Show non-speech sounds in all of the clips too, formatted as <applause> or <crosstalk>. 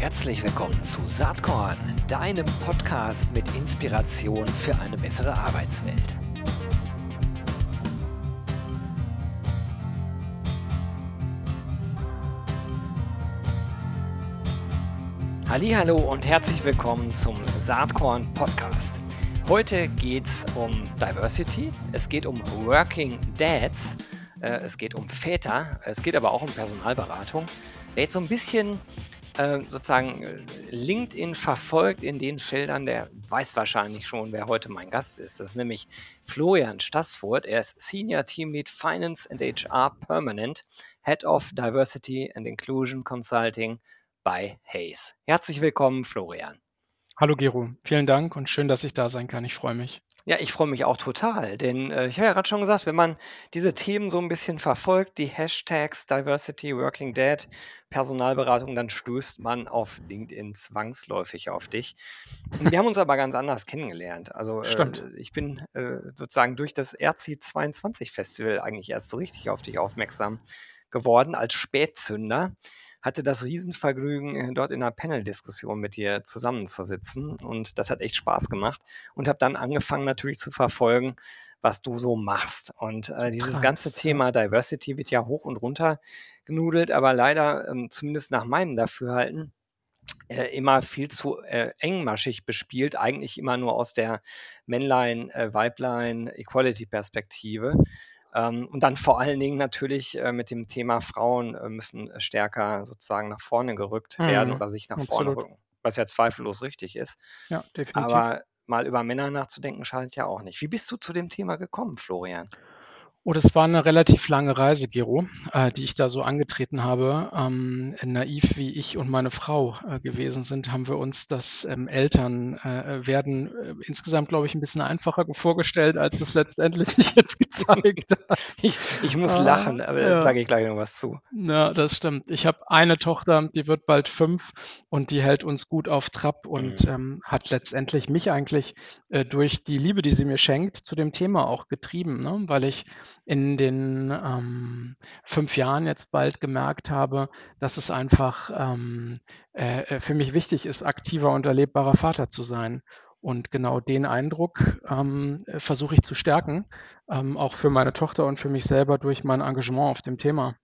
Herzlich willkommen zu Saatkorn, deinem Podcast mit Inspiration für eine bessere Arbeitswelt. Hallo und herzlich willkommen zum Saatkorn Podcast. Heute geht es um Diversity, es geht um Working Dads, äh, es geht um Väter, es geht aber auch um Personalberatung. Jetzt so ein bisschen äh, sozusagen äh, LinkedIn verfolgt in den Feldern, der weiß wahrscheinlich schon, wer heute mein Gast ist. Das ist nämlich Florian Stassfurt. Er ist Senior Team Lead Finance and HR Permanent, Head of Diversity and Inclusion Consulting bei Hayes. Herzlich willkommen, Florian. Hallo Gero, vielen Dank und schön, dass ich da sein kann. Ich freue mich. Ja, ich freue mich auch total, denn äh, ich habe ja gerade schon gesagt, wenn man diese Themen so ein bisschen verfolgt, die Hashtags Diversity, Working Dead, Personalberatung, dann stößt man auf LinkedIn zwangsläufig auf dich. Und wir haben uns aber ganz anders kennengelernt. Also äh, ich bin äh, sozusagen durch das RC22 Festival eigentlich erst so richtig auf dich aufmerksam geworden als Spätzünder hatte das Riesenvergnügen, äh, dort in einer Panel-Diskussion mit dir zusammenzusitzen. Und das hat echt Spaß gemacht. Und habe dann angefangen natürlich zu verfolgen, was du so machst. Und äh, dieses Krass, ganze Thema Diversity wird ja hoch und runter genudelt, aber leider, ähm, zumindest nach meinem Dafürhalten, äh, immer viel zu äh, engmaschig bespielt, eigentlich immer nur aus der Männlein, äh. Ähm, und dann vor allen Dingen natürlich äh, mit dem Thema Frauen äh, müssen stärker sozusagen nach vorne gerückt werden mhm. oder sich nach vorne rücken, was ja zweifellos richtig ist. Ja, definitiv. Aber mal über Männer nachzudenken schadet ja auch nicht. Wie bist du zu dem Thema gekommen, Florian? Oh, das war eine relativ lange Reise, Gero, äh, die ich da so angetreten habe. Ähm, naiv wie ich und meine Frau äh, gewesen sind, haben wir uns das ähm, Elternwerden äh, äh, insgesamt, glaube ich, ein bisschen einfacher vorgestellt, als es letztendlich <laughs> sich jetzt gezeigt hat. ich, ich muss ah, lachen, aber ja. da sage ich gleich noch was zu. Ja, das stimmt. Ich habe eine Tochter, die wird bald fünf und die hält uns gut auf Trab und mhm. ähm, hat letztendlich mich eigentlich äh, durch die Liebe, die sie mir schenkt, zu dem Thema auch getrieben, ne? weil ich in den ähm, fünf Jahren jetzt bald gemerkt habe, dass es einfach ähm, äh, äh, für mich wichtig ist, aktiver und erlebbarer Vater zu sein. Und genau den Eindruck ähm, versuche ich zu stärken, ähm, auch für meine Tochter und für mich selber durch mein Engagement auf dem Thema.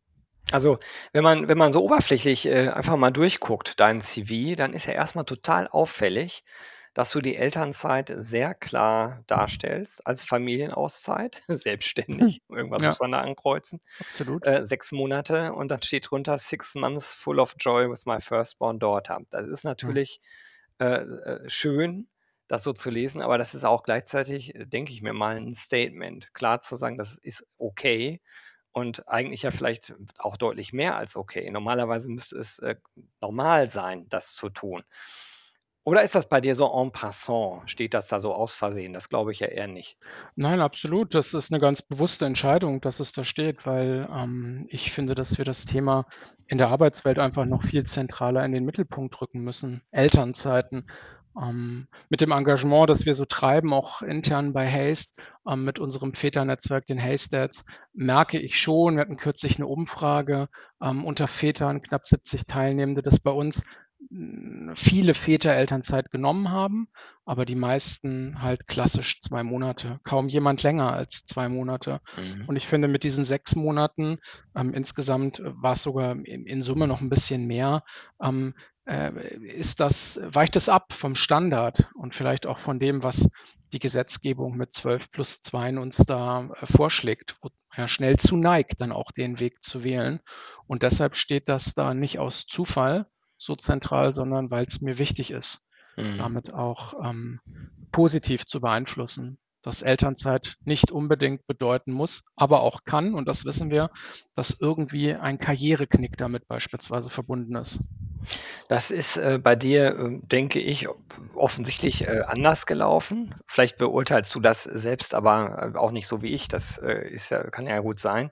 Also, wenn man, wenn man so oberflächlich äh, einfach mal durchguckt, dein CV, dann ist ja erstmal total auffällig, dass du die Elternzeit sehr klar darstellst als Familienauszeit, <laughs> selbstständig. Hm. Irgendwas ja. muss man da ankreuzen. Absolut. Äh, sechs Monate und dann steht drunter Six Months full of joy with my firstborn daughter. Das ist hm. natürlich mhm. äh, schön, das so zu lesen, aber das ist auch gleichzeitig, denke ich mir mal, ein Statement. Klar zu sagen, das ist okay und eigentlich ja vielleicht auch deutlich mehr als okay. Normalerweise müsste es äh, normal sein, das zu tun. Oder ist das bei dir so en passant? Steht das da so aus Versehen? Das glaube ich ja eher nicht. Nein, absolut. Das ist eine ganz bewusste Entscheidung, dass es da steht, weil ähm, ich finde, dass wir das Thema in der Arbeitswelt einfach noch viel zentraler in den Mittelpunkt rücken müssen. Elternzeiten. Ähm, mit dem Engagement, das wir so treiben, auch intern bei Haste, ähm, mit unserem Väternetzwerk, den Haystats, merke ich schon, wir hatten kürzlich eine Umfrage ähm, unter Vätern, knapp 70 Teilnehmende, dass bei uns viele Väter Elternzeit genommen haben, aber die meisten halt klassisch zwei Monate. Kaum jemand länger als zwei Monate. Mhm. Und ich finde, mit diesen sechs Monaten, ähm, insgesamt war es sogar in, in, Summe noch ein bisschen mehr, ähm, äh, ist das, weicht es ab vom Standard und vielleicht auch von dem, was die Gesetzgebung mit 12 plus 2 uns da äh, vorschlägt, wo ja schnell zu neigt, dann auch den Weg zu wählen. Und deshalb steht das da nicht aus Zufall, so zentral, sondern weil es mir wichtig ist, mhm. damit auch ähm, positiv zu beeinflussen. Dass Elternzeit nicht unbedingt bedeuten muss, aber auch kann, und das wissen wir, dass irgendwie ein Karriereknick damit beispielsweise verbunden ist. Das ist äh, bei dir, äh, denke ich, offensichtlich äh, anders gelaufen. Vielleicht beurteilst du das selbst, aber äh, auch nicht so wie ich. Das äh, ist ja, kann ja gut sein.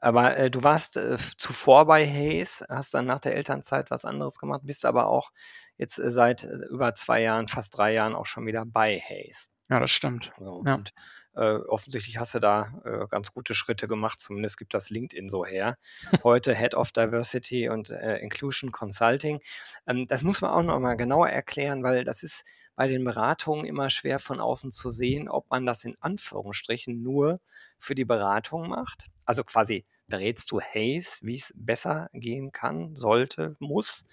Aber äh, du warst äh, zuvor bei Hayes, hast dann nach der Elternzeit was anderes gemacht, bist aber auch jetzt äh, seit äh, über zwei Jahren, fast drei Jahren auch schon wieder bei Hayes. Ja, das stimmt. So, ja. Und Äh, offensichtlich hast du da äh, ganz gute Schritte gemacht, zumindest gibt das LinkedIn so her. <laughs> Heute Head of Diversity und äh, Inclusion Consulting. Ähm, das muss man auch noch mal genauer erklären, weil das ist bei den Beratungen immer schwer von außen zu sehen, ob man das in Anführungsstrichen nur für die Beratung macht. Also quasi berätst du Hays, wie es besser gehen kann, sollte, muss.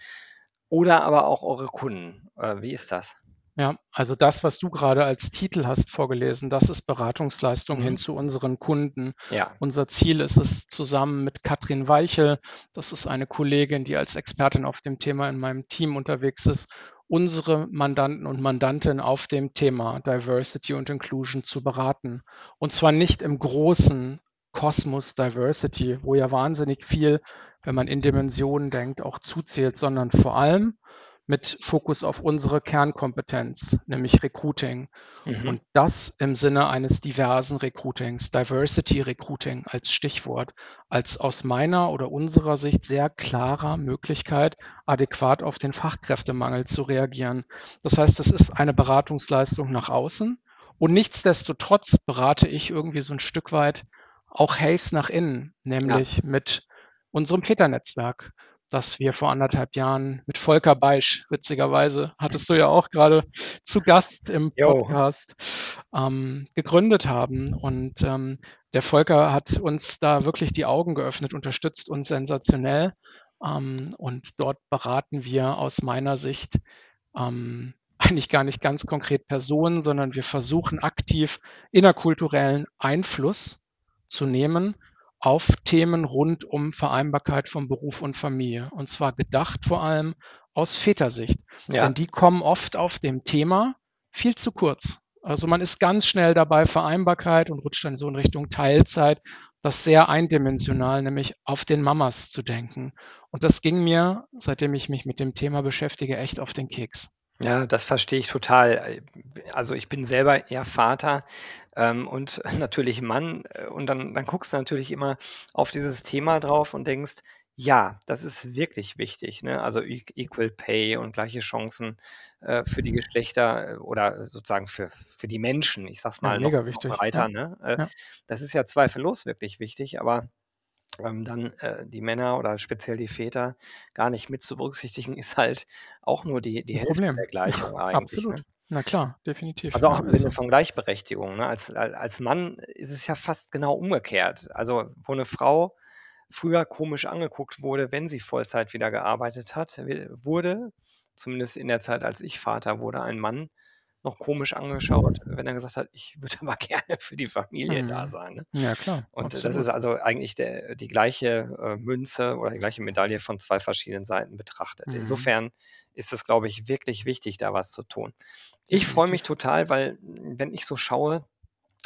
Oder aber auch eure Kunden. Äh, wie ist das? Ja, also das, was du gerade als Titel hast vorgelesen, das ist Beratungsleistung hin Mhm. zu unseren Kunden. Ja. Unser Ziel ist es, zusammen mit Katrin Weichel, das ist eine Kollegin, die als Expertin auf dem Thema in meinem Team unterwegs ist, unsere Mandanten und Mandantinnen auf dem Thema Diversity und Inclusion zu beraten. Und zwar nicht im großen Kosmos Diversity, wo ja wahnsinnig viel, wenn man in Dimensionen denkt, auch zuzählt, sondern vor allem mit Fokus auf unsere Kernkompetenz, nämlich Recruiting. Mhm. Und das im Sinne eines diversen Recruitings, Diversity Recruiting als Stichwort, als aus meiner oder unserer Sicht sehr klarer Möglichkeit, adäquat auf den Fachkräftemangel zu reagieren. Das heißt, es ist eine Beratungsleistung nach außen und nichtsdestotrotz berate ich irgendwie so ein Stück weit auch Haze nach innen, nämlich mit unserem Peter-Netzwerk, das wir vor anderthalb Jahren mit Volker Beisch, witzigerweise, hattest du ja auch gerade zu Gast im. Podcast, ähm, gegründet haben. Und ähm, der Volker hat uns da wirklich die Augen geöffnet, unterstützt uns sensationell. Ähm, und dort beraten wir aus meiner Sicht ähm, eigentlich gar nicht ganz konkret Personen, sondern wir versuchen aktiv innerkulturellen Einfluss zu nehmen auf Themen rund um Vereinbarkeit von Beruf und Familie. Und zwar gedacht vor allem aus Vätersicht. Ja. Denn die kommen oft auf dem Thema viel zu kurz. Also man ist ganz schnell dabei Vereinbarkeit und rutscht dann so in Richtung Teilzeit, das sehr eindimensional, nämlich auf den Mamas zu denken. Und das ging mir, seitdem ich mich mit dem Thema beschäftige, echt auf den Keks. Ja, das verstehe ich total. Also ich bin selber eher Vater ähm, und <laughs> natürlich Mann. äh, Und dann, dann guckst du natürlich immer auf dieses Thema drauf und denkst, ja, das ist wirklich wichtig. Ne? Also E- Equal Pay und gleiche Chancen äh, für die Geschlechter äh, oder sozusagen für, für die Menschen. Ich sag's Ja, mal noch, mega noch wichtig. breiter. Ja, Ne? Äh, ja. Das ist ja zweifellos wirklich wichtig, aber ähm, dann äh, die Männer oder speziell die Väter gar nicht mit zu berücksichtigen, <laughs> ist halt auch nur die, die Hälfte Problem. der Gleichung <laughs> eigentlich. Absolut. Ne? Na klar, definitiv. Also auch im Sinne von Gleichberechtigung. Ne? Als, al- als Mann ist es ja fast genau umgekehrt. Also wo eine Frau früher komisch angeguckt wurde, wenn sie Vollzeit wieder gearbeitet hat, wurde, zumindest in der Zeit, als ich Vater wurde, ein Mann noch komisch angeschaut, wenn er gesagt hat, ich würde <laughs> aber gerne für die Familie da Mhm. sein. Ne? Ja, klar, Und das absolut. ist also eigentlich der, die gleiche äh, Münze oder die gleiche Medaille von zwei verschiedenen Seiten betrachtet. Mhm. Insofern ist es, glaube ich, wirklich wichtig, da was zu tun. Ich freue mich total, weil mh, wenn ich so schaue,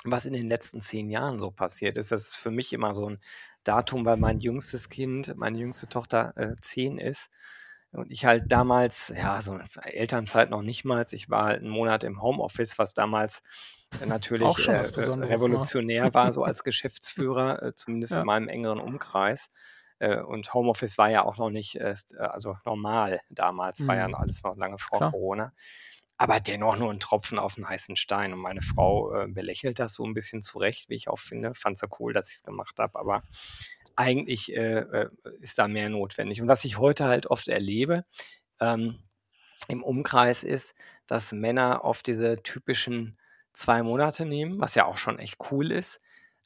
was in den letzten zehn Jahren so passiert ist, das ist für mich immer so ein Datum, weil mein jüngstes Kind, meine jüngste Tochter äh, zehn ist und ich halt damals, ja, so Elternzeit noch nicht mal, ich war halt einen Monat im Homeoffice, was damals äh, natürlich äh, war. revolutionär war, so als Geschäftsführer, äh, <laughs> zumindest in Ja. meinem engeren Umkreis. Äh, Und Homeoffice war ja auch noch nicht also normal damals, war ja Mhm. alles noch lange vor Klar. Corona. Aber dennoch nur ein Tropfen auf den heißen Stein. Und meine Frau belächelt das so ein bisschen zurecht, wie ich auch finde. Fand sie cool, dass ich es gemacht habe. Aber eigentlich äh, äh, ist da mehr notwendig. Und was ich heute halt oft erlebe ähm, im Umkreis ist, dass Männer oft diese typischen zwei Monate nehmen, was ja auch schon echt cool ist.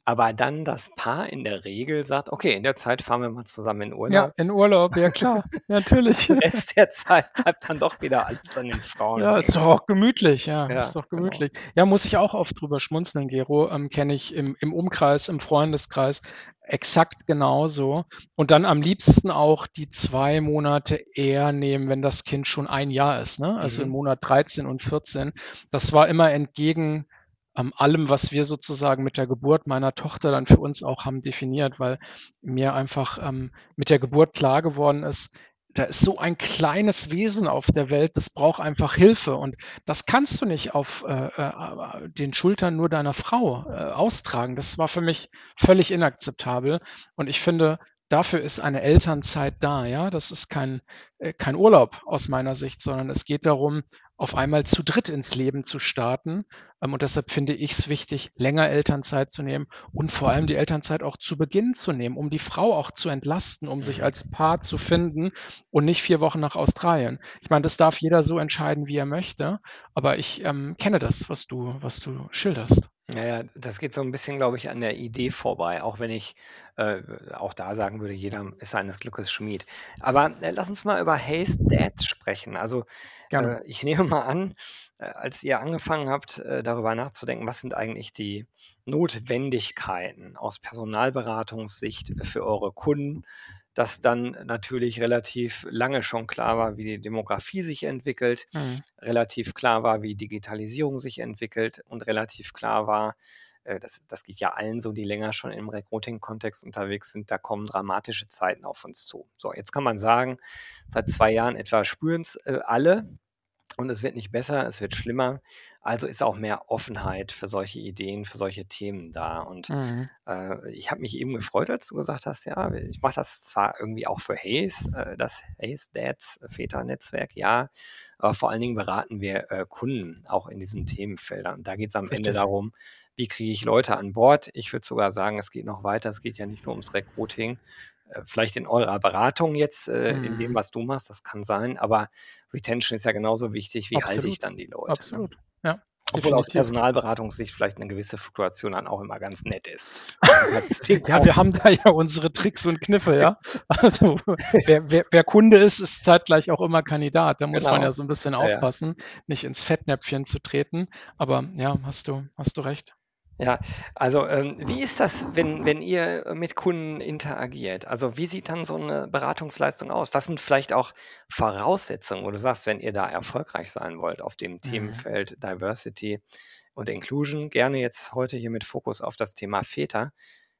Aber dann das Paar in der Regel sagt, okay, in der Zeit fahren wir mal zusammen in Ja, Urlaub. in Urlaub, ja klar, <laughs> natürlich. Rest der Zeit bleibt dann doch wieder alles an den Frauen Ja, ist doch auch gemütlich, ja, Ja, ist doch genau. gemütlich. Ja, muss ich auch oft drüber schmunzeln, Gero. Ähm, Kenne ich im, im Umkreis, im Freundeskreis exakt genauso. Und dann am liebsten auch die zwei Monate eher nehmen, wenn das Kind schon ein Jahr ist, ne? Also im Mhm. Monat 13 und 14. Das war immer entgegen allem, was wir sozusagen mit der Geburt meiner Tochter dann für uns auch haben definiert, weil mir einfach ähm, mit der Geburt klar geworden ist, da ist so ein kleines Wesen auf der Welt, das braucht einfach Hilfe. Und das kannst du nicht auf äh, äh, den Schultern nur deiner Frau äh, austragen. Das war für mich völlig inakzeptabel. Und ich finde, dafür ist eine Elternzeit da. Ja, das ist kein, äh, kein Urlaub aus meiner Sicht, sondern es geht darum, auf einmal zu dritt ins Leben zu starten. Ähm, und deshalb finde ich es wichtig, länger Elternzeit zu nehmen und vor allem die Elternzeit auch zu Beginn zu nehmen, um die Frau auch zu entlasten, um sich Mhm. als Paar zu finden und nicht vier Wochen nach Australien. Ich meine, das darf jeder so entscheiden, wie er möchte, aber ich ähm, kenne das, was du, was du schilderst. Ja, ja, das geht so ein bisschen, glaube ich, an der Idee vorbei, auch wenn ich, äh, auch da sagen würde, jeder ist seines Glückes Schmied. Aber, äh, lass uns mal über Hays Dads sprechen. Also, äh, ich nehme mal an, als ihr angefangen habt, äh, darüber nachzudenken, was sind eigentlich die Notwendigkeiten aus Personalberatungssicht für eure Kunden, dass dann natürlich relativ lange schon klar war, wie die Demografie sich entwickelt, Mhm. relativ klar war, wie Digitalisierung sich entwickelt und relativ klar war, äh, das, das geht ja allen so, die länger schon im Recruiting-Kontext unterwegs sind, da kommen dramatische Zeiten auf uns zu. So, jetzt kann man sagen, seit zwei Jahren etwa spüren es äh, alle und es wird nicht besser, es wird schlimmer. Also ist auch mehr Offenheit für solche Ideen, für solche Themen da. Und Mhm. äh, ich habe mich eben gefreut, als du gesagt hast, ja, ich mache das zwar irgendwie auch für Hayes, äh, das Hayes Dads Väter-Netzwerk, ja, aber vor allen Dingen beraten wir äh, Kunden auch in diesen Themenfeldern. Und da geht es am Ende Richtig. darum, wie kriege ich Leute an Bord? Ich würde sogar sagen, es geht noch weiter. Es geht ja nicht nur ums Recruiting. Äh, vielleicht in eurer Beratung jetzt, äh, in dem, Mhm. was du machst, das kann sein, aber Retention ist ja genauso wichtig, wie halte ich Absolut. dann die Leute. Ne? Absolut. Ja, Obwohl aus. Personalberatungssicht vielleicht eine gewisse Fluktuation dann auch immer ganz nett ist. <laughs> Ja, wir haben da ja unsere Tricks und Kniffe, ja. <laughs> Also wer, wer, wer Kunde ist, ist zeitgleich auch immer Kandidat. Da muss man Genau. ja so ein bisschen Ja, ja. aufpassen, nicht ins Fettnäpfchen zu treten. Aber ja, hast du, hast du recht. Ja, also ähm, wie ist das, wenn, wenn ihr mit Kunden interagiert? Also wie sieht dann so eine Beratungsleistung aus? Was sind vielleicht auch Voraussetzungen, wo du sagst, wenn ihr da erfolgreich sein wollt auf dem Themenfeld Diversity und Inclusion, gerne jetzt heute hier mit Fokus auf das Thema Väter,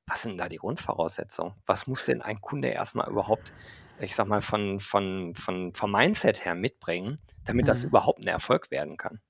was sind da die Grundvoraussetzungen? Was muss denn ein Kunde erstmal überhaupt, ich sag mal, von, von, von, vom Mindset her mitbringen, damit das Mhm. überhaupt ein Erfolg werden kann?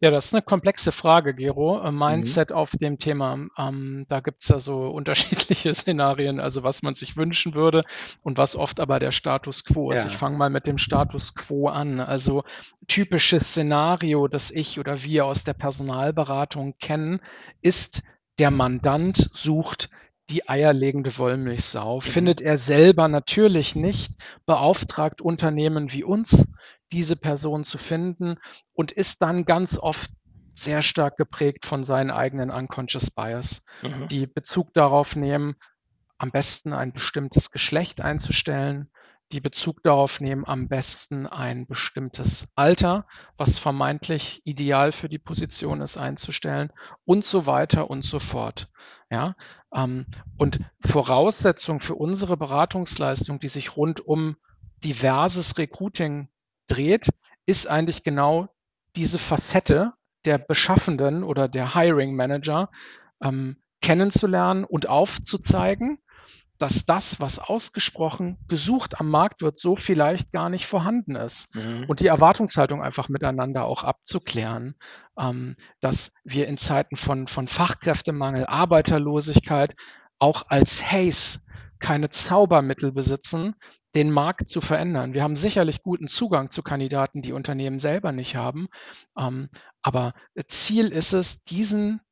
Ja, das ist eine komplexe Frage, Gero. Äh, Mhm. Mindset auf dem Thema. Ähm, da gibt's ja so <laughs> unterschiedliche Szenarien, also was man sich wünschen würde und was oft aber der Status quo ist. Ja. Ich fange mal mit dem Status quo an. Also typisches Szenario, das ich oder wir aus der Personalberatung kennen, ist, der Mandant sucht die eierlegende Wollmilchsau. Mhm. Findet er selber natürlich nicht, beauftragt Unternehmen wie uns, diese Person zu finden und ist dann ganz oft sehr stark geprägt von seinen eigenen Unconscious Bias, Mhm. die Bezug darauf nehmen, am besten ein bestimmtes Geschlecht einzustellen, die Bezug darauf nehmen, am besten ein bestimmtes Alter, was vermeintlich ideal für die Position ist, einzustellen und so weiter und so fort. Ja, ähm, und Voraussetzung für unsere Beratungsleistung, die sich rund um diverses Recruiting dreht, ist eigentlich genau diese Facette der Beschaffenden oder der Hiring Manager ähm, kennenzulernen und aufzuzeigen, dass das, was ausgesprochen gesucht am Markt wird, so vielleicht gar nicht vorhanden ist. Mhm. Und die Erwartungshaltung einfach miteinander auch abzuklären, ähm, dass wir in Zeiten von, von Fachkräftemangel, Arbeiterlosigkeit auch als Haze keine Zaubermittel besitzen, den Markt zu verändern. Wir haben sicherlich guten Zugang zu Kandidaten, die Unternehmen selber nicht haben. Ähm, aber Ziel ist es, diesen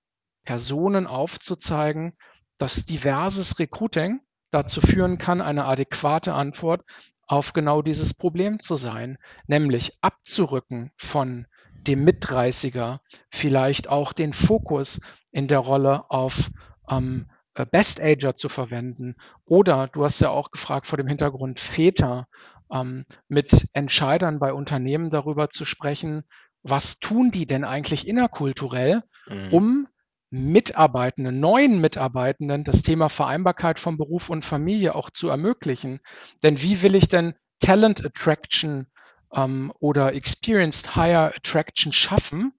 Personen aufzuzeigen, dass diverses Recruiting dazu führen kann, eine adäquate Antwort auf genau dieses Problem zu sein, nämlich abzurücken von dem Mit-30er, vielleicht auch den Fokus in der Rolle auf ähm, äh, Best Ager zu verwenden. Oder du hast ja auch gefragt vor dem Hintergrund Väter, ähm, mit Entscheidern bei Unternehmen darüber zu sprechen, was tun die denn eigentlich innerkulturell, Mhm. um Mitarbeitenden, neuen Mitarbeitenden das Thema Vereinbarkeit von Beruf und Familie auch zu ermöglichen. Denn wie will ich denn Talent Attraction ähm, oder Experienced Hire Attraction schaffen,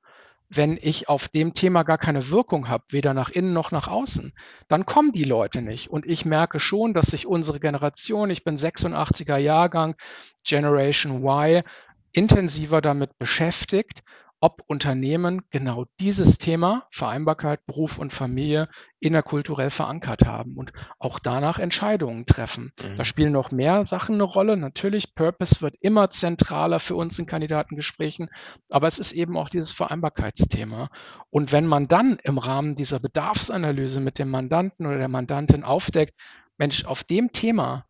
wenn ich auf dem Thema gar keine Wirkung habe, weder nach innen noch nach außen? Dann kommen die Leute nicht. Und ich merke schon, dass sich unsere Generation, ich bin 86er Jahrgang, Generation Y, intensiver damit beschäftigt, ob Unternehmen genau dieses Thema, Vereinbarkeit, Beruf und Familie, innerkulturell verankert haben und auch danach Entscheidungen treffen. Mhm. Da spielen noch mehr Sachen eine Rolle. Natürlich, Purpose wird immer zentraler für uns in Kandidatengesprächen, aber es ist eben auch dieses Vereinbarkeitsthema. Und wenn man dann im Rahmen dieser Bedarfsanalyse mit dem Mandanten oder der Mandantin aufdeckt, Mensch, auf dem Thema,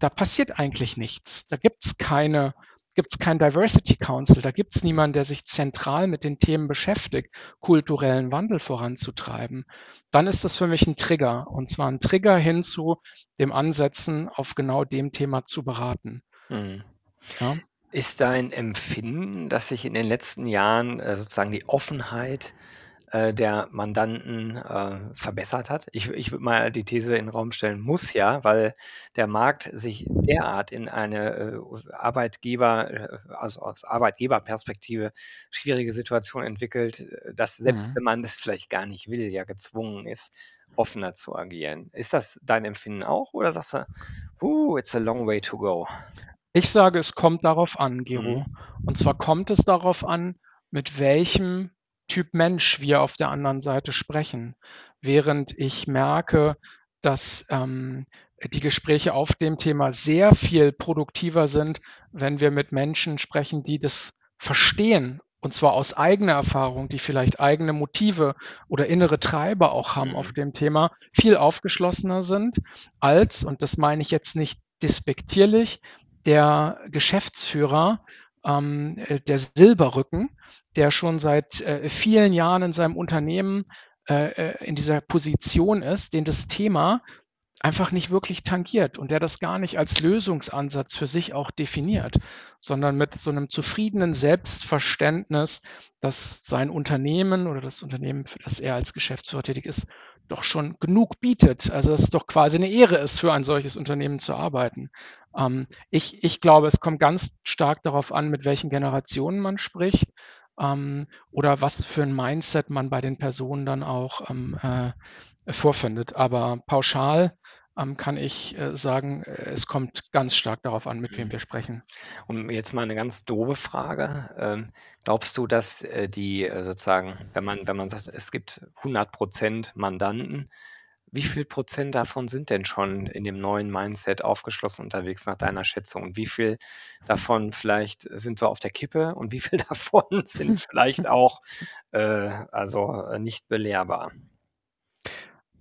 da passiert eigentlich nichts. Da gibt es keine gibt es kein Diversity Council, da gibt es niemanden, der sich zentral mit den Themen beschäftigt, kulturellen Wandel voranzutreiben, dann ist das für mich ein Trigger. Und zwar ein Trigger hin zu dem Ansetzen, auf genau dem Thema zu beraten. Hm. Ja? Ist dein Empfinden, dass sich in den letzten Jahren äh, sozusagen die Offenheit äh, der Mandanten äh, verbessert hat. Ich, ich würde mal die These in den Raum stellen, muss ja, weil der Markt sich derart in eine äh, Arbeitgeber, also aus Arbeitgeberperspektive schwierige Situation entwickelt, äh, dass selbst mhm. wenn man das vielleicht gar nicht will, ja gezwungen ist, offener zu agieren. Ist das dein Empfinden auch oder sagst du, uh, it's a long way to go? Ich sage, es kommt darauf an, Gero. Mhm. Und zwar kommt es darauf an, mit welchem Typ Mensch wir auf der anderen Seite sprechen. Während ich merke, dass ähm, die Gespräche auf dem Thema sehr viel produktiver sind, wenn wir mit Menschen sprechen, die das verstehen und zwar aus eigener Erfahrung, die vielleicht eigene Motive oder innere Treiber auch haben auf mhm. dem Thema, viel aufgeschlossener sind als, und das meine ich jetzt nicht despektierlich, der Geschäftsführer, ähm, äh, der Silberrücken, der schon seit äh, vielen Jahren in seinem Unternehmen äh, äh, in dieser Position ist, den das Thema einfach nicht wirklich tangiert und der das gar nicht als Lösungsansatz für sich auch definiert, sondern mit so einem zufriedenen Selbstverständnis, dass sein Unternehmen oder das Unternehmen, für das er als Geschäftsführer tätig ist, doch schon genug bietet. Also dass es doch quasi eine Ehre ist, für ein solches Unternehmen zu arbeiten. Ähm, ich, ich glaube, es kommt ganz stark darauf an, mit welchen Generationen man spricht ähm, oder was für ein Mindset man bei den Personen dann auch ähm, äh, vorfindet. Aber pauschal ähm, kann ich äh, sagen, äh, es kommt ganz stark darauf an, mit wem mhm. wir sprechen. Und jetzt mal eine ganz doofe Frage. Ähm, glaubst du, dass äh, die äh, sozusagen, wenn man, wenn man sagt, es gibt 100 Prozent Mandanten, wie viel Prozent davon sind denn schon in dem neuen Mindset aufgeschlossen unterwegs nach deiner Schätzung? Und wie viel davon vielleicht sind so auf der Kippe und wie viel <laughs> davon sind <laughs> vielleicht auch äh, also äh, nicht belehrbar?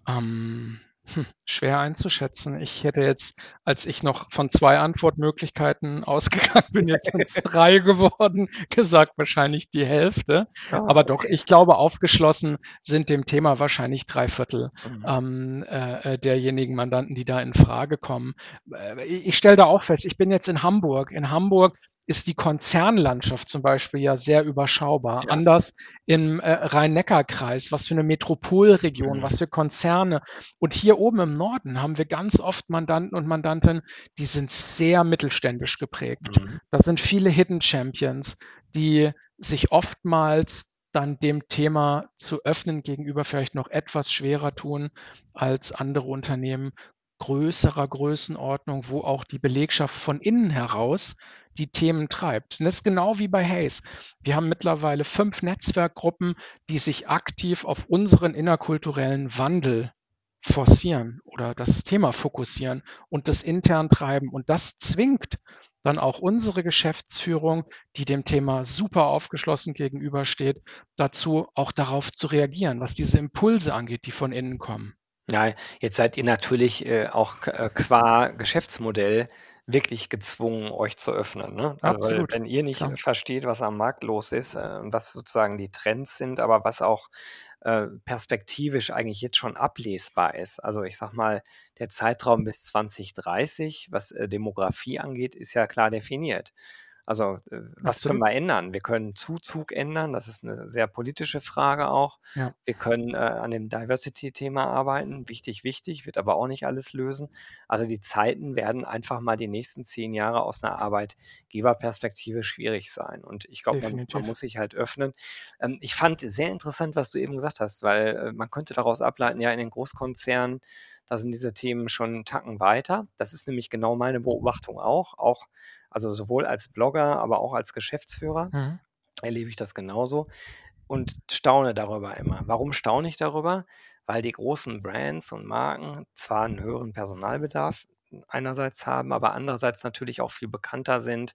Ähm, hm, schwer einzuschätzen. Ich hätte jetzt, als ich noch von zwei Antwortmöglichkeiten <laughs> ausgegangen bin, jetzt sind es <laughs> drei geworden, gesagt wahrscheinlich die Hälfte. Ah, Aber doch, ich glaube, aufgeschlossen sind dem Thema wahrscheinlich drei Viertel mhm. ähm, äh, derjenigen Mandanten, die da in Frage kommen. Äh, ich stelle da auch fest, ich bin jetzt in Hamburg. In Hamburg ist die Konzernlandschaft zum Beispiel ja sehr überschaubar. Ja. Anders im äh, Rhein-Neckar-Kreis, was für eine Metropolregion, mhm. was für Konzerne. Und hier oben im Norden haben wir ganz oft Mandanten und Mandanten, die sind sehr mittelständisch geprägt. Mhm. Da sind viele Hidden Champions, die sich oftmals dann dem Thema zu öffnen gegenüber vielleicht noch etwas schwerer tun als andere Unternehmen größerer Größenordnung, wo auch die Belegschaft von innen heraus die Themen treibt. Und das ist genau wie bei Hayes. Wir haben mittlerweile fünf Netzwerkgruppen, die sich aktiv auf unseren innerkulturellen Wandel forcieren oder das Thema fokussieren und das intern treiben. Und das zwingt dann auch unsere Geschäftsführung, die dem Thema super aufgeschlossen gegenübersteht, dazu auch darauf zu reagieren, was diese Impulse angeht, die von innen kommen. Ja, jetzt seid ihr natürlich äh, auch äh, qua Geschäftsmodell wirklich gezwungen, euch zu öffnen. Ne? Also, weil wenn ihr nicht klar. versteht, was am Markt los ist, äh, was sozusagen die Trends sind, aber was auch äh, perspektivisch eigentlich jetzt schon ablesbar ist. Also ich sag mal, der Zeitraum bis 2030, was äh, Demografie angeht, ist ja klar definiert. Also, äh, was können wir ändern? Wir können Zuzug ändern, das ist eine sehr politische Frage auch. Ja. Wir können äh, an dem Diversity-Thema arbeiten, wichtig, wichtig, wird aber auch nicht alles lösen. Also die Zeiten werden einfach mal die nächsten zehn Jahre aus einer Arbeitgeberperspektive schwierig sein. Und ich glaube, man, man, muss sich halt öffnen. Ähm, ich fand sehr interessant, was du eben gesagt hast, weil äh, man könnte daraus ableiten, ja, in den Großkonzernen, da sind diese Themen schon einen Tacken weiter. Das ist nämlich genau meine Beobachtung auch. Auch also sowohl als Blogger, aber auch als Geschäftsführer. Mhm. erlebe ich das genauso und staune darüber immer. Warum staune ich darüber? Weil die großen Brands und Marken zwar einen höheren Personalbedarf einerseits haben, aber andererseits natürlich auch viel bekannter sind,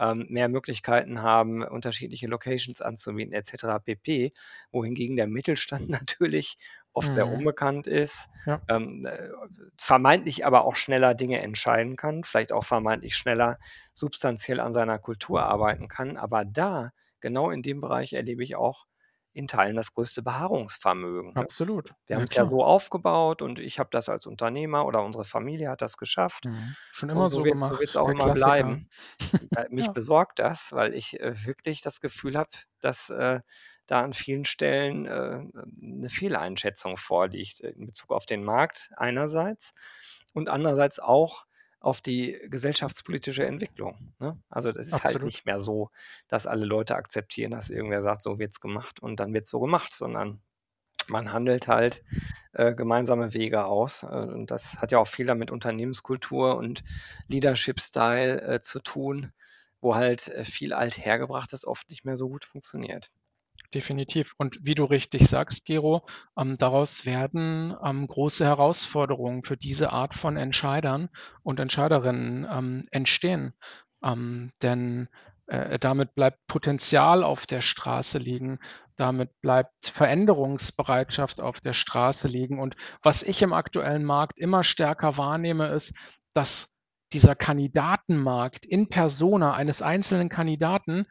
ähm, mehr Möglichkeiten haben, unterschiedliche Locations anzubieten etc. pp. Wohingegen der Mittelstand <laughs> natürlich oft sehr Mhm. unbekannt ist, Ja. ähm, äh, vermeintlich aber auch schneller Dinge entscheiden kann, vielleicht auch vermeintlich schneller substanziell an seiner Kultur arbeiten kann. Aber da, genau in dem Bereich, erlebe ich auch in Teilen das größte Beharrungsvermögen? Absolut. Wir Ja, haben's ja klar. so aufgebaut und ich habe das als Unternehmer oder unsere Familie hat das geschafft Mhm. Schon und immer so so wird's so wird's gemacht, auch der immer Klassiker. bleiben. Äh, <laughs> mich Ja. besorgt das, weil ich, äh, wirklich das Gefühl habe, dass, äh, da an vielen Stellen, äh, 'ne Fehleinschätzung vorliegt in Bezug auf den Markt einerseits und andererseits auch auf die gesellschaftspolitische Entwicklung, ne? Also, das ist halt Absolut. nicht mehr so, dass alle Leute akzeptieren, dass irgendwer sagt: „So wird's gemacht“ und dann wird's so gemacht, sondern man handelt halt, äh, gemeinsame Wege aus. Äh, und das hat ja auch viel dann mit Unternehmenskultur und Leadership Style, äh, zu tun, wo halt, äh, viel Althergebrachtes oft nicht mehr so gut funktioniert. Definitiv. Und wie du richtig sagst, Gero, ähm, daraus werden, ähm, große Herausforderungen für diese Art von Entscheidern und Entscheiderinnen, ähm, entstehen. Ähm, denn, äh, damit bleibt Potenzial auf der Straße liegen. Damit bleibt Veränderungsbereitschaft auf der Straße liegen. Und was ich im aktuellen Markt immer stärker wahrnehme, ist, dass dieser Kandidatenmarkt in persona eines einzelnen Kandidaten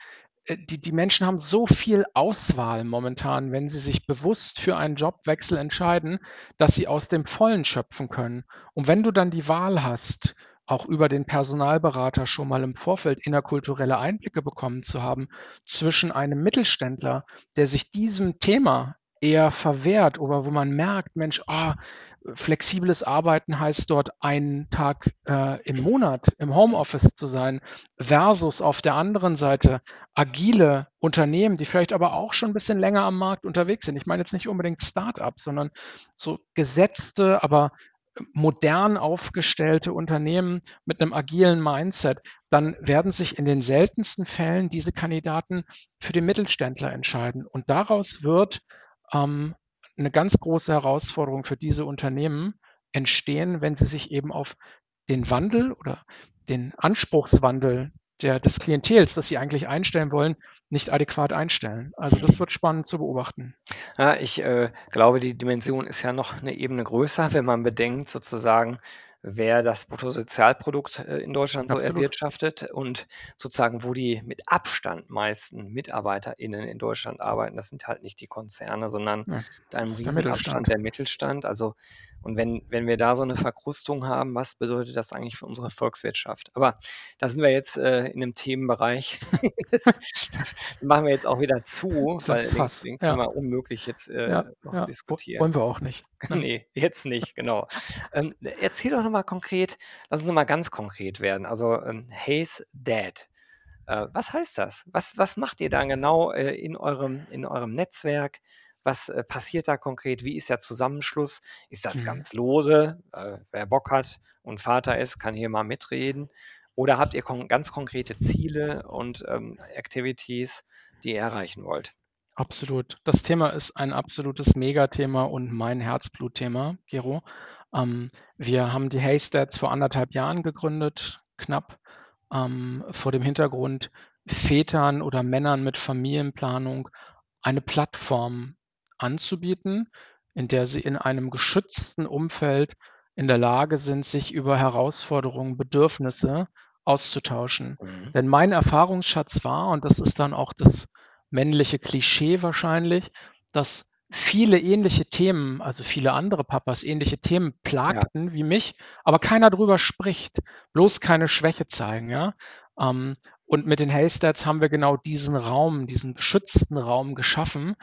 die die Menschen haben so viel Auswahl momentan, wenn sie sich bewusst für einen Jobwechsel entscheiden, dass sie aus dem Vollen schöpfen können. Und wenn du dann die Wahl hast, auch über den Personalberater schon mal im Vorfeld innerkulturelle Einblicke bekommen zu haben, zwischen einem Mittelständler, der sich diesem Thema eher verwehrt oder wo man merkt: „Mensch, ah, flexibles Arbeiten heißt dort einen Tag, äh, im Monat im Homeoffice zu sein“, versus auf der anderen Seite agile Unternehmen, die vielleicht aber auch schon 'n bisschen länger am Markt unterwegs sind. Ich meine jetzt nicht unbedingt Start-ups, sondern so gesetzte, aber, modern aufgestellte Unternehmen mit 'nem agilen Mindset, dann werden sich in den seltensten Fällen diese Kandidaten für den Mittelständler entscheiden. Und daraus wird, ähm, 'ne ganz große Herausforderung für diese Unternehmen entstehen, wenn sie sich eben auf den Wandel oder den Anspruchswandel der des Klientels, das sie eigentlich einstellen wollen, nicht adäquat einstellen. Also, das wird spannend zu beobachten. Ja, ich, äh, glaube, die Dimension ist ja noch 'ne Ebene größer, wenn man bedenkt sozusagen, wer das Bruttosozialprodukt, äh, in Deutschland so Absolut. erwirtschaftet und sozusagen, wo die mit Abstand meisten MitarbeiterInnen in Deutschland arbeiten. Das sind halt nicht die Konzerne, sondern Ja, mit einem Riesenabstand Mittelstand. der Mittelstand. Also und wenn wenn wir da so 'ne Verkrustung haben, was bedeutet das eigentlich für unsere Volkswirtschaft? Aber da sind wir jetzt, äh, in 'nem Themenbereich, <laughs> das das machen wir jetzt auch wieder zu, <laughs> weil Das den Fass, den können ja. wir unmöglich jetzt, äh, Ja, noch ja, diskutieren. wollen wir auch nicht, <laughs> ne? Ne, jetzt nicht, genau. Ähm, erzähl doch noch mal konkret lass uns noch mal ganz konkret werden. Also, ähm, Hey's Dad. Äh, was heißt das? Was was macht ihr da genau, äh, in eurem in eurem Netzwerk? Was, äh, passiert da konkret? Wie ist der Zusammenschluss? Ist das Mhm. ganz lose? Äh, wer Bock hat und Vater ist, kann hier mal mitreden. Oder habt ihr kon ganz konkrete Ziele und, ähm, Activities, die ihr erreichen wollt? Absolut. Das Thema ist ein absolutes Megathema und mein Herzblutthema, Gero. Ähm, wir haben die Hey's Dads vor 1 1/2 Jahren gegründet, knapp, ähm, vor dem Hintergrund, Vätern oder Männern mit Familienplanung eine Plattform anzubieten, in der sie in einem geschützten Umfeld in der Lage sind, sich über Herausforderungen, Bedürfnisse auszutauschen. Mhm. Denn mein Erfahrungsschatz war, und das ist dann auch das männliche Klischee wahrscheinlich, dass viele ähnliche Themen, also viele andere Papas ähnliche Themen Ja. plagten wie mich, aber keiner drüber spricht, bloß keine Schwäche zeigen, ja? Ähm, und mit den Hey's Dads haben wir genau diesen Raum, diesen geschützten Raum geschaffen,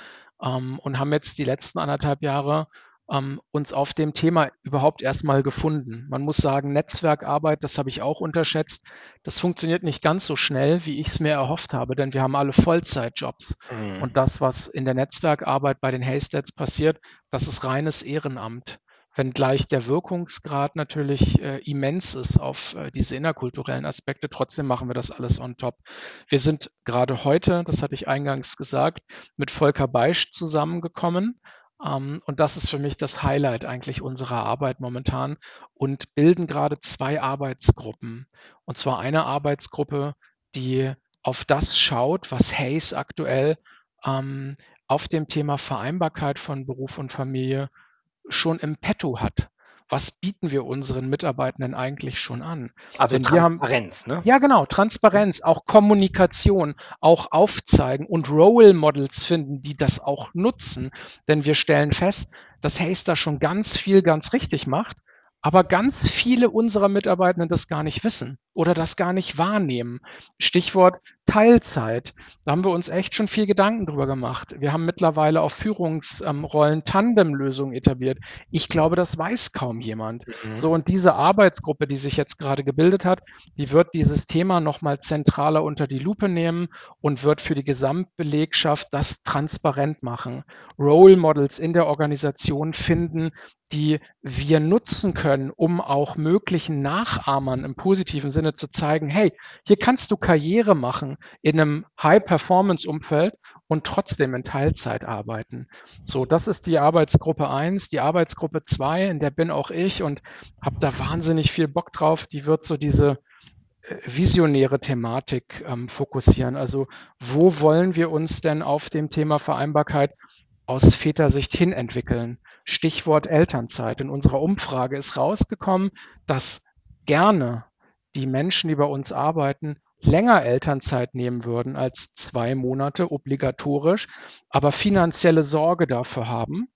ähm, und haben jetzt die letzten 1 1/2 Jahre, ähm, uns auf dem Thema überhaupt erst mal gefunden. Man muss sagen, Netzwerkarbeit, das habe ich auch unterschätzt, das funktioniert nicht ganz so schnell, wie ich's mir erhofft habe, denn wir haben alle Vollzeitjobs. Mhm. Und das, was in der Netzwerkarbeit bei den Hey's Dads passiert, das ist reines Ehrenamt. Wenngleich der Wirkungsgrad natürlich äh, immens ist auf äh, diese innerkulturellen Aspekte. Trotzdem machen wir das alles on top. Wir sind gerade heute, das hatte ich eingangs gesagt, mit Volker Beisch zusammengekommen. Ähm, und das ist für mich das Highlight eigentlich unserer Arbeit momentan und bilden gerade zwei Arbeitsgruppen. Und zwar eine Arbeitsgruppe, die auf das schaut, was Hayes aktuell ähm, auf dem Thema Vereinbarkeit von Beruf und Familie schon im Petto hat. Was bieten wir unseren Mitarbeitenden eigentlich schon an? Also Denn wir haben Transparenz, ne? ja, genau, Transparenz, auch Kommunikation, auch aufzeigen und Role Models finden, die das auch nutzen. Denn wir stellen fest, dass Hayes da schon ganz viel ganz richtig macht, aber ganz viele unserer Mitarbeitenden das gar nicht wissen oder das gar nicht wahrnehmen. Stichwort Teilzeit. Da haben wir uns echt schon viel Gedanken drüber gemacht. Wir haben mittlerweile auf Führungsrollen Tandemlösungen etabliert. Ich glaube, das weiß kaum jemand. Mhm. So, und diese Arbeitsgruppe, die sich jetzt gerade gebildet hat, die wird dieses Thema nochmal zentraler unter die Lupe nehmen und wird für die Gesamtbelegschaft das transparent machen. Role Models in der Organisation finden, die wir nutzen können, um auch möglichen Nachahmern im positiven Sinne zu zeigen, hey, hier kannst du Karriere machen in einem High-Performance-Umfeld und trotzdem in Teilzeit arbeiten. So, das ist die Arbeitsgruppe 1. Die Arbeitsgruppe 2, in der bin auch ich und habe da wahnsinnig viel Bock drauf. Die wird so diese äh, visionäre Thematik ähm, fokussieren. Also wo wollen wir uns denn auf dem Thema Vereinbarkeit aus Vätersicht hin entwickeln? Stichwort Elternzeit. In unserer Umfrage ist rausgekommen, dass gerne die Menschen, die bei uns arbeiten, länger Elternzeit nehmen würden als zwei Monate obligatorisch, aber finanzielle Sorge dafür haben,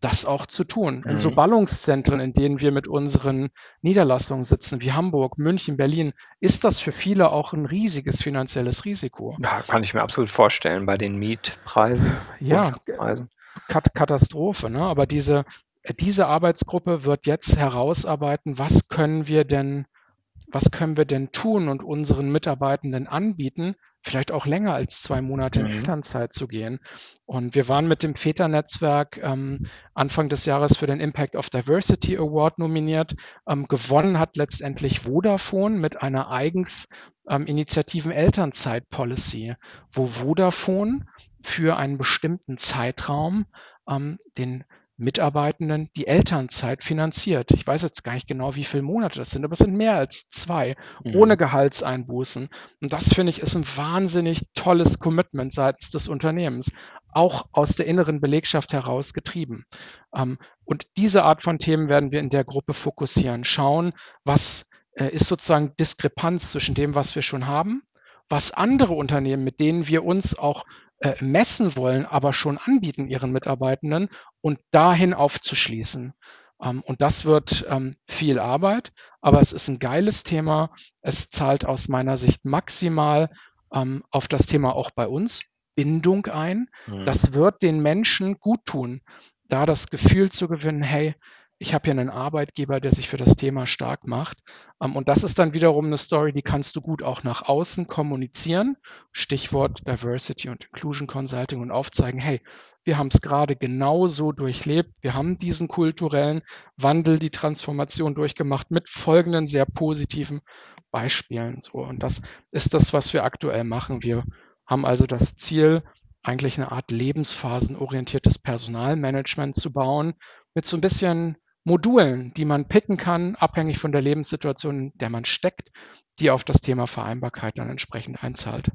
das auch zu tun. In so Mhm. Ballungszentren, in denen wir mit unseren Niederlassungen sitzen, wie Hamburg, München, Berlin, ist das für viele auch ein riesiges finanzielles Risiko. Ja, kann ich mir absolut vorstellen bei den Mietpreisen, Ja, Katastrophe, ne? Aber diese, diese Arbeitsgruppe wird jetzt herausarbeiten, was können wir denn, was können wir denn tun und unseren Mitarbeitenden anbieten, vielleicht auch länger als zwei Monate in Mhm. Elternzeit zu gehen. Und wir waren mit dem Väternetzwerk ähm, Anfang des Jahres für den Impact of Diversity Award nominiert. Ähm, gewonnen hat letztendlich Vodafone mit einer eigens ähm, Initiativen Elternzeit Policy, wo Vodafone für einen bestimmten Zeitraum ähm, den Mitarbeitenden die Elternzeit finanziert. Ich weiß jetzt gar nicht genau, wie viele Monate das sind, aber es sind mehr als zwei, Mhm. ohne Gehaltseinbußen. Und das finde ich ist ein wahnsinnig tolles Commitment seitens des Unternehmens, auch aus der inneren Belegschaft heraus getrieben. Ähm, und diese Art von Themen werden wir in der Gruppe fokussieren, schauen, was äh, ist sozusagen Diskrepanz zwischen dem, was wir schon haben, was andere Unternehmen, mit denen wir uns auch äh, messen wollen, aber schon anbieten ihren Mitarbeitenden und dahin aufzuschließen. Ähm, und das wird ähm, viel Arbeit, aber es ist ein geiles Thema. Es zahlt aus meiner Sicht maximal ähm, auf das Thema auch bei uns Bindung ein. Mhm. Das wird den Menschen gut tun, da das Gefühl zu gewinnen, hey, ich habe hier einen Arbeitgeber, der sich für das Thema stark macht. Ähm, und das ist dann wiederum eine Story, die kannst du gut auch nach außen kommunizieren. Stichwort Diversity und Inclusion Consulting und aufzeigen, hey, wir haben es gerade genauso durchlebt. Wir haben diesen kulturellen Wandel, die Transformation durchgemacht mit folgenden sehr positiven Beispielen. So, und das ist das, was wir aktuell machen. Wir haben also das Ziel, eigentlich eine Art lebensphasenorientiertes Personalmanagement zu bauen, mit so ein bisschen Modulen, die man picken kann, abhängig von der Lebenssituation, in der man steckt, die auf das Thema Vereinbarkeit dann entsprechend einzahlt.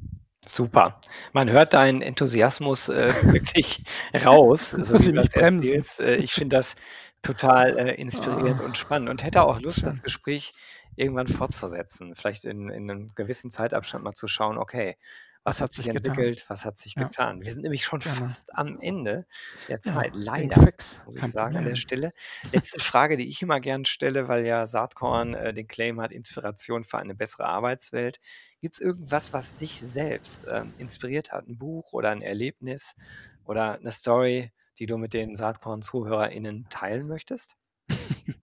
Super. Man hört deinen Enthusiasmus äh, <laughs> wirklich raus, <laughs> so Muss wie ich du das erzählst. Äh, ich finde das total äh, <laughs> inspirierend Ah, und spannend und hätte auch Lust, das. Gespräch irgendwann fortzusetzen. Vielleicht in, in einem gewissen Zeitabstand mal zu schauen, okay, was Was hat sich sich getan? entwickelt, was hat sich Ja, getan. Wir sind nämlich schon gerne. fast am Ende der Ja, Zeit, ging leider, muss ich kein sagen, an der Problem. Stelle. Letzte Frage, die ich immer gern stelle, weil ja Saatkorn äh, den Claim hat, Inspiration für eine bessere Arbeitswelt. Gibt es irgendwas, was dich selbst ähm, inspiriert hat? Ein Buch oder ein Erlebnis oder eine Story, die du mit den Saatkorn-ZuhörerInnen teilen möchtest? <laughs>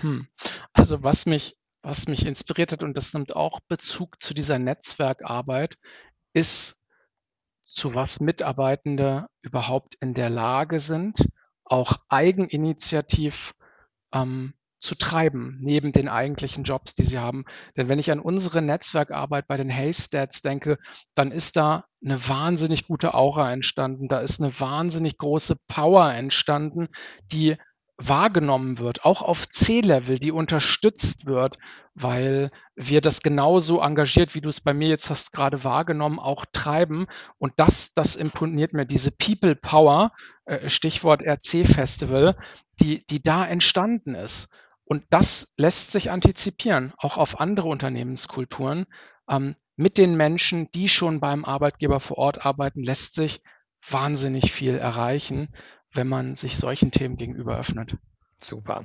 Hm. Also was mich, was mich inspiriert hat, und das nimmt auch Bezug zu dieser Netzwerkarbeit, ist, zu was Mitarbeitende überhaupt in der Lage sind, auch eigeninitiativ ähm, zu treiben, neben den eigentlichen Jobs, die sie haben. Denn wenn ich an unsere Netzwerkarbeit bei den Haystats denke, dann ist da eine wahnsinnig gute Aura entstanden. Da ist eine wahnsinnig große Power entstanden, die wahrgenommen wird, auch auf C-Level, die unterstützt wird, weil wir das genauso engagiert, wie du es bei mir jetzt hast gerade wahrgenommen, auch treiben. Und das, das imponiert mir, diese People Power, äh, Stichwort RC-Festival, die, die da entstanden ist. Und das lässt sich antizipieren, auch auf andere Unternehmenskulturen. Ähm, mit den Menschen, die schon beim Arbeitgeber vor Ort arbeiten, lässt sich wahnsinnig viel erreichen wenn man sich solchen Themen gegenüber öffnet. Super.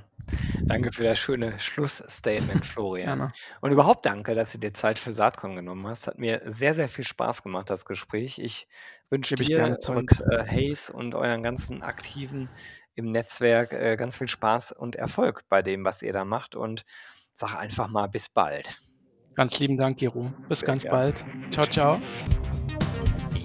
Danke für das schöne Schlussstatement, Florian. Gerne. Und überhaupt danke, dass du dir Zeit für Saatkorn genommen hast. Hat mir sehr, sehr viel Spaß gemacht, das Gespräch. Ich wünsche dir und äh, Hayes und euren ganzen Aktiven im Netzwerk äh, ganz viel Spaß und Erfolg bei dem, was ihr da macht. Und sag einfach mal bis bald. Ganz lieben Dank, Gero. Bis sehr ganz gerne. bald. Ciao, ciao.